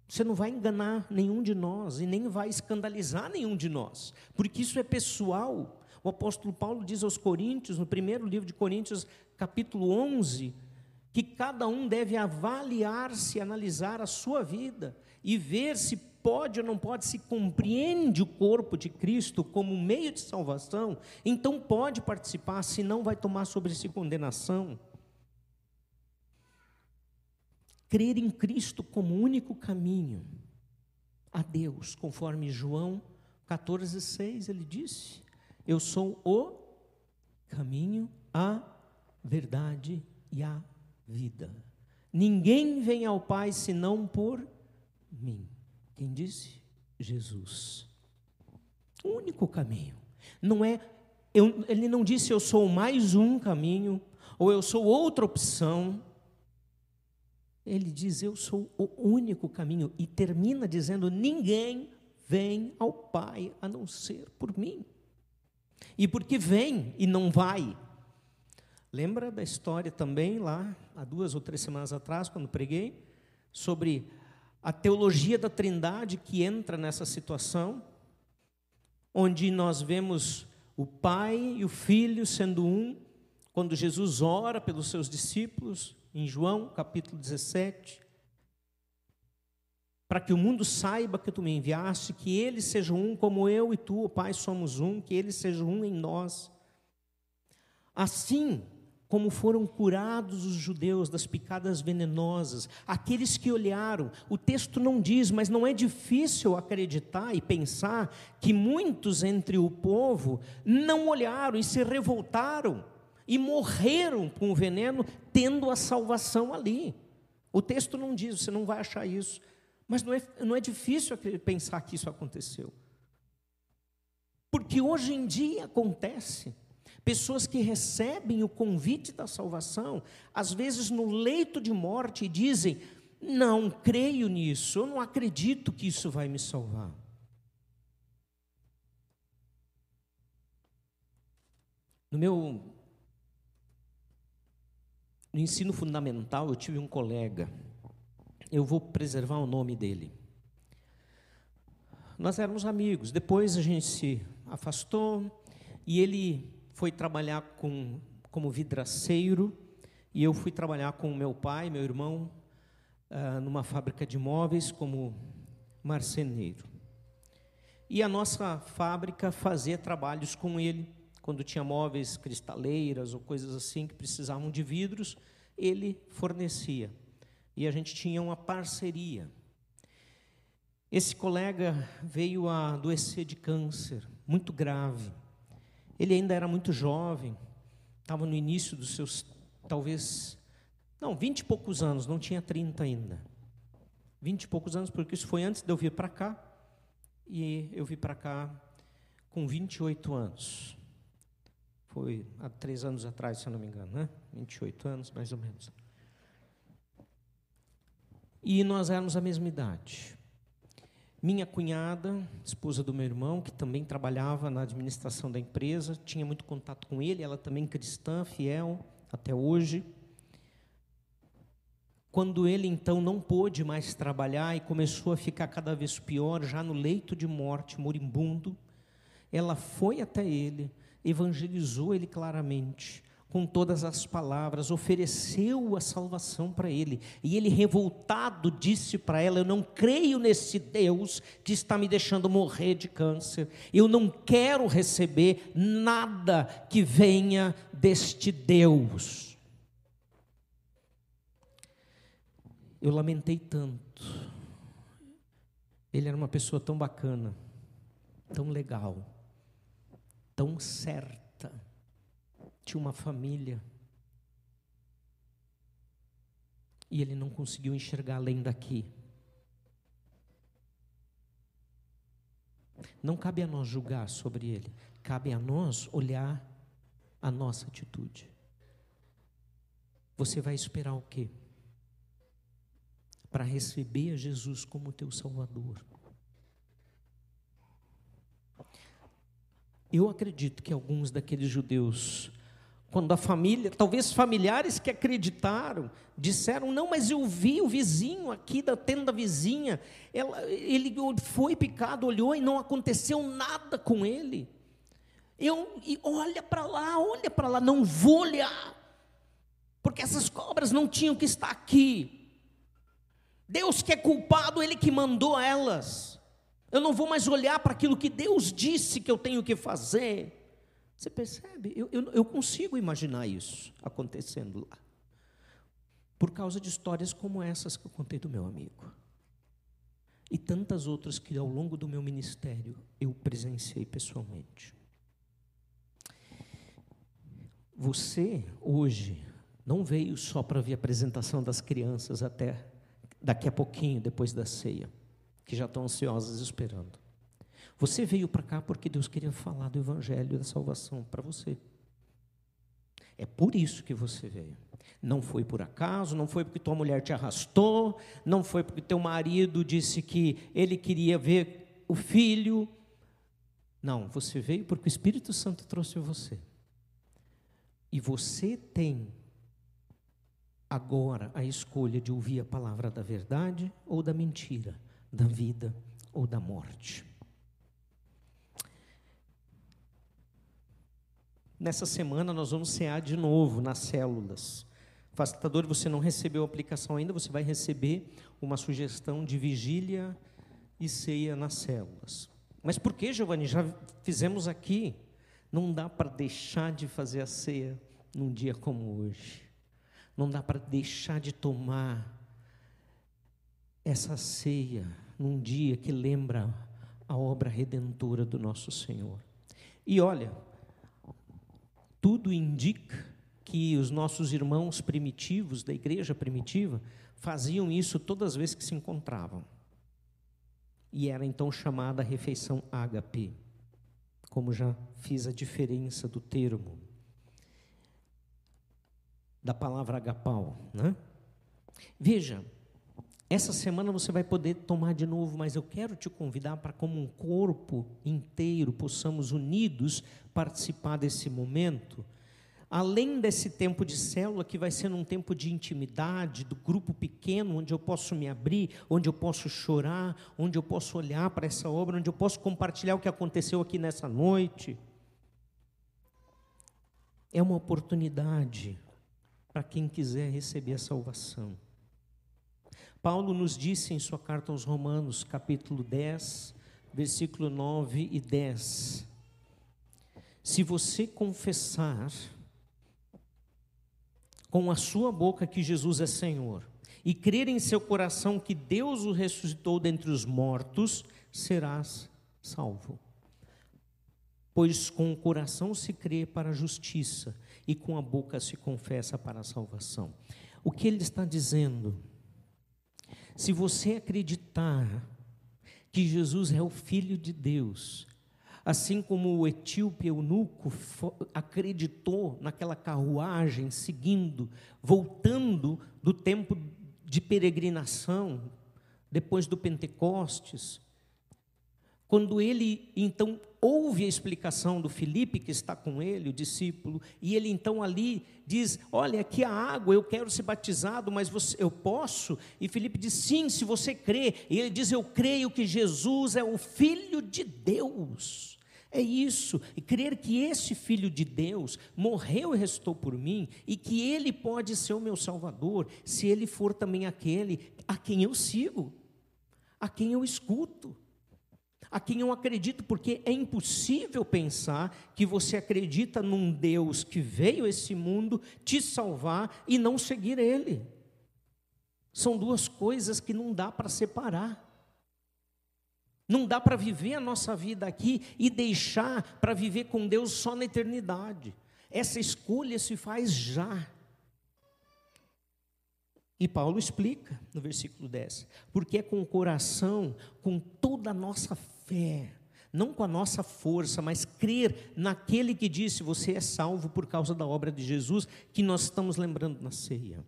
Speaker 1: você não vai enganar nenhum de nós e nem vai escandalizar nenhum de nós, porque isso é pessoal. O apóstolo Paulo diz aos Coríntios, no primeiro livro de Coríntios, capítulo 11, que cada um deve avaliar-se, analisar a sua vida e ver se pode ou não pode, se compreende o corpo de Cristo como meio de salvação, então pode participar, senão vai tomar sobre si condenação. Crer em Cristo como único caminho a Deus, conforme João 14,6 ele disse: eu sou o caminho, a verdade e a vida. Ninguém vem ao Pai senão por mim. Quem disse? Jesus. O único caminho. Não é, eu, ele não disse eu sou mais um caminho, ou eu sou outra opção. Ele diz eu sou o único caminho, e termina dizendo: ninguém vem ao Pai a não ser por mim. E porque vem e não vai. Lembra da história também lá, há duas ou três semanas atrás, quando preguei, sobre a teologia da Trindade que entra nessa situação, onde nós vemos o Pai e o Filho sendo um, quando Jesus ora pelos seus discípulos, em João capítulo 17 para que o mundo saiba que tu me enviaste, que eles sejam um como eu e tu, o Pai, somos um, que eles sejam um em nós. Assim como foram curados os judeus das picadas venenosas, aqueles que olharam, o texto não diz, mas não é difícil acreditar e pensar que muitos entre o povo não olharam e se revoltaram e morreram com o veneno, tendo a salvação ali. O texto não diz, você não vai achar isso. Mas não é, não é difícil pensar que isso aconteceu. Porque hoje em dia acontece. Pessoas que recebem o convite da salvação, às vezes no leito de morte, dizem: Não creio nisso, eu não acredito que isso vai me salvar. No meu no ensino fundamental, eu tive um colega eu vou preservar o nome dele. Nós éramos amigos, depois a gente se afastou e ele foi trabalhar com, como vidraceiro e eu fui trabalhar com meu pai, meu irmão, uh, numa fábrica de móveis como marceneiro. E a nossa fábrica fazia trabalhos com ele, quando tinha móveis cristaleiras ou coisas assim que precisavam de vidros, ele fornecia e a gente tinha uma parceria. Esse colega veio a adoecer de câncer, muito grave. Ele ainda era muito jovem, estava no início dos seus, talvez, não, vinte e poucos anos, não tinha 30 ainda. Vinte e poucos anos, porque isso foi antes de eu vir para cá, e eu vim para cá com 28 anos. Foi há três anos atrás, se eu não me engano, né? 28 anos, mais ou menos e nós éramos a mesma idade. Minha cunhada, esposa do meu irmão, que também trabalhava na administração da empresa, tinha muito contato com ele, ela também cristã, fiel até hoje. quando ele então não pôde mais trabalhar e começou a ficar cada vez pior, já no leito de morte, moribundo, ela foi até ele, evangelizou ele claramente, com todas as palavras, ofereceu a salvação para ele. E ele, revoltado, disse para ela: Eu não creio nesse Deus que está me deixando morrer de câncer. Eu não quero receber nada que venha deste Deus. Eu lamentei tanto. Ele era uma pessoa tão bacana, tão legal, tão certa tinha uma família. E ele não conseguiu enxergar além daqui. Não cabe a nós julgar sobre ele, cabe a nós olhar a nossa atitude. Você vai esperar o quê? Para receber a Jesus como teu Salvador. Eu acredito que alguns daqueles judeus quando a família, talvez familiares que acreditaram, disseram: Não, mas eu vi o vizinho aqui da tenda vizinha, ela, ele foi picado, olhou e não aconteceu nada com ele. Eu, e olha para lá, olha para lá, não vou olhar, porque essas cobras não tinham que estar aqui. Deus que é culpado, Ele que mandou elas. Eu não vou mais olhar para aquilo que Deus disse que eu tenho que fazer. Você percebe? Eu, eu, eu consigo imaginar isso acontecendo lá. Por causa de histórias como essas que eu contei do meu amigo. E tantas outras que ao longo do meu ministério eu presenciei pessoalmente. Você, hoje, não veio só para ver a apresentação das crianças até daqui a pouquinho, depois da ceia, que já estão ansiosas esperando. Você veio para cá porque Deus queria falar do Evangelho da salvação para você. É por isso que você veio. Não foi por acaso, não foi porque tua mulher te arrastou, não foi porque teu marido disse que ele queria ver o filho. Não, você veio porque o Espírito Santo trouxe você. E você tem agora a escolha de ouvir a palavra da verdade ou da mentira, da vida ou da morte. Nessa semana nós vamos cear de novo nas células. Facilitador, você não recebeu a aplicação ainda, você vai receber uma sugestão de vigília e ceia nas células. Mas por que, Giovanni? Já fizemos aqui. Não dá para deixar de fazer a ceia num dia como hoje. Não dá para deixar de tomar essa ceia num dia que lembra a obra redentora do nosso Senhor. E olha, tudo indica que os nossos irmãos primitivos, da igreja primitiva, faziam isso todas as vezes que se encontravam. E era então chamada refeição ágape, como já fiz a diferença do termo, da palavra agapau. Né? Veja, essa semana você vai poder tomar de novo, mas eu quero te convidar para, como um corpo inteiro, possamos unidos participar desse momento. Além desse tempo de célula, que vai ser um tempo de intimidade, do grupo pequeno, onde eu posso me abrir, onde eu posso chorar, onde eu posso olhar para essa obra, onde eu posso compartilhar o que aconteceu aqui nessa noite. É uma oportunidade para quem quiser receber a salvação. Paulo nos disse em sua carta aos Romanos, capítulo 10, versículo 9 e 10. Se você confessar com a sua boca que Jesus é Senhor e crer em seu coração que Deus o ressuscitou dentre os mortos, serás salvo. Pois com o coração se crê para a justiça e com a boca se confessa para a salvação. O que ele está dizendo? Se você acreditar que Jesus é o Filho de Deus, assim como o etíope eunuco acreditou naquela carruagem seguindo, voltando do tempo de peregrinação, depois do Pentecostes, quando ele então ouve a explicação do Felipe que está com ele, o discípulo, e ele então ali diz: Olha, aqui a água, eu quero ser batizado, mas você, eu posso? E Felipe diz: Sim, se você crê. E ele diz: Eu creio que Jesus é o Filho de Deus. É isso, e crer que esse Filho de Deus morreu e restou por mim, e que Ele pode ser o meu Salvador, se Ele for também aquele a quem eu sigo, a quem eu escuto a quem eu acredito, porque é impossível pensar que você acredita num Deus que veio a esse mundo te salvar e não seguir Ele. São duas coisas que não dá para separar. Não dá para viver a nossa vida aqui e deixar para viver com Deus só na eternidade. Essa escolha se faz já. E Paulo explica no versículo 10: porque é com o coração, com toda a nossa fé, não com a nossa força, mas crer naquele que disse: Você é salvo por causa da obra de Jesus, que nós estamos lembrando na ceia.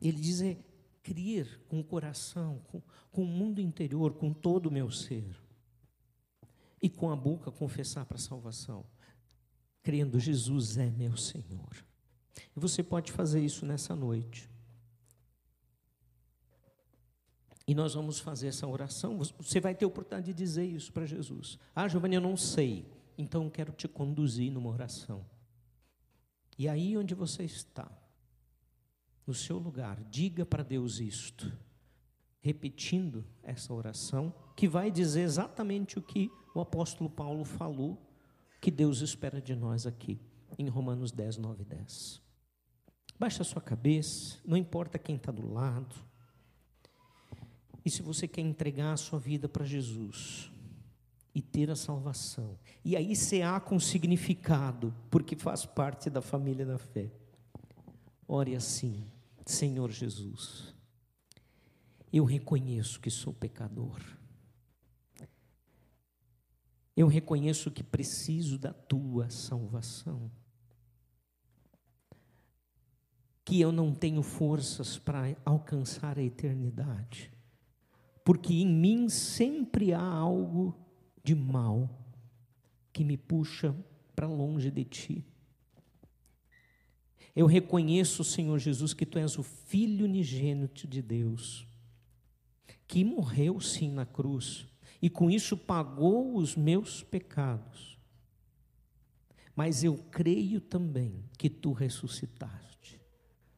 Speaker 1: Ele diz: é crer com o coração, com, com o mundo interior, com todo o meu ser, e com a boca confessar para a salvação, crendo: Jesus é meu Senhor. E você pode fazer isso nessa noite. E nós vamos fazer essa oração. Você vai ter oportunidade de dizer isso para Jesus. Ah, Giovanni, eu não sei. Então eu quero te conduzir numa oração. E aí onde você está, no seu lugar, diga para Deus isto, repetindo essa oração, que vai dizer exatamente o que o apóstolo Paulo falou, que Deus espera de nós aqui, em Romanos 10, 9 e 10. Baixa a sua cabeça, não importa quem está do lado. E se você quer entregar a sua vida para Jesus e ter a salvação, e aí cear com significado, porque faz parte da família da fé. Ore assim, Senhor Jesus, eu reconheço que sou pecador. Eu reconheço que preciso da tua salvação que eu não tenho forças para alcançar a eternidade, porque em mim sempre há algo de mal que me puxa para longe de ti. Eu reconheço, Senhor Jesus, que tu és o Filho unigênito de Deus, que morreu sim na cruz e com isso pagou os meus pecados. Mas eu creio também que tu ressuscitaste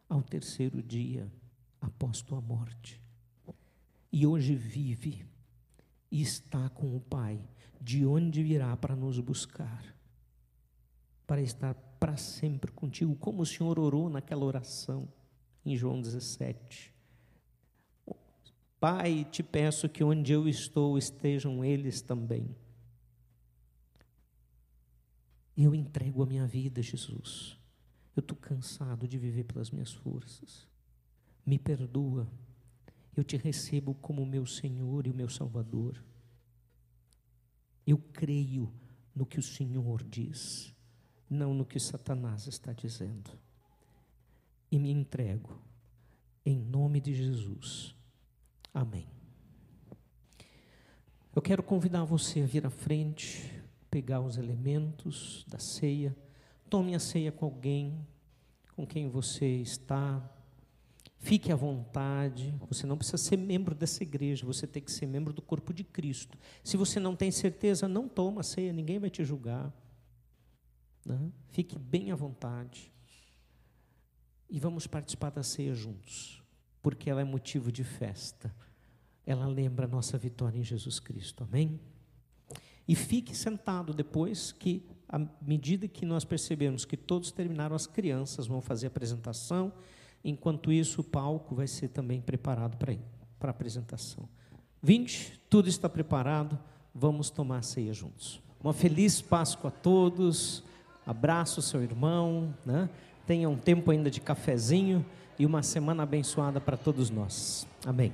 Speaker 1: ao terceiro dia após tua morte. E hoje vive e está com o Pai, de onde virá para nos buscar, para estar para sempre contigo, como o Senhor orou naquela oração em João 17. Pai, te peço que onde eu estou estejam eles também. Eu entrego a minha vida, Jesus eu estou cansado de viver pelas minhas forças. Me perdoa. Eu te recebo como meu Senhor e o meu Salvador. Eu creio no que o Senhor diz, não no que Satanás está dizendo. E me entrego em nome de Jesus. Amém. Eu quero convidar você a vir à frente, pegar os elementos da ceia. Tome a ceia com alguém com quem você está. Fique à vontade. Você não precisa ser membro dessa igreja, você tem que ser membro do corpo de Cristo. Se você não tem certeza, não toma ceia, ninguém vai te julgar. Né? Fique bem à vontade. E vamos participar da ceia juntos, porque ela é motivo de festa. Ela lembra a nossa vitória em Jesus Cristo. Amém? E fique sentado depois que à medida que nós percebemos que todos terminaram, as crianças vão fazer a apresentação, enquanto isso o palco vai ser também preparado para a apresentação. 20, tudo está preparado, vamos tomar ceia juntos. Uma feliz Páscoa a todos, abraço seu irmão, né? tenha um tempo ainda de cafezinho e uma semana abençoada para todos nós. Amém.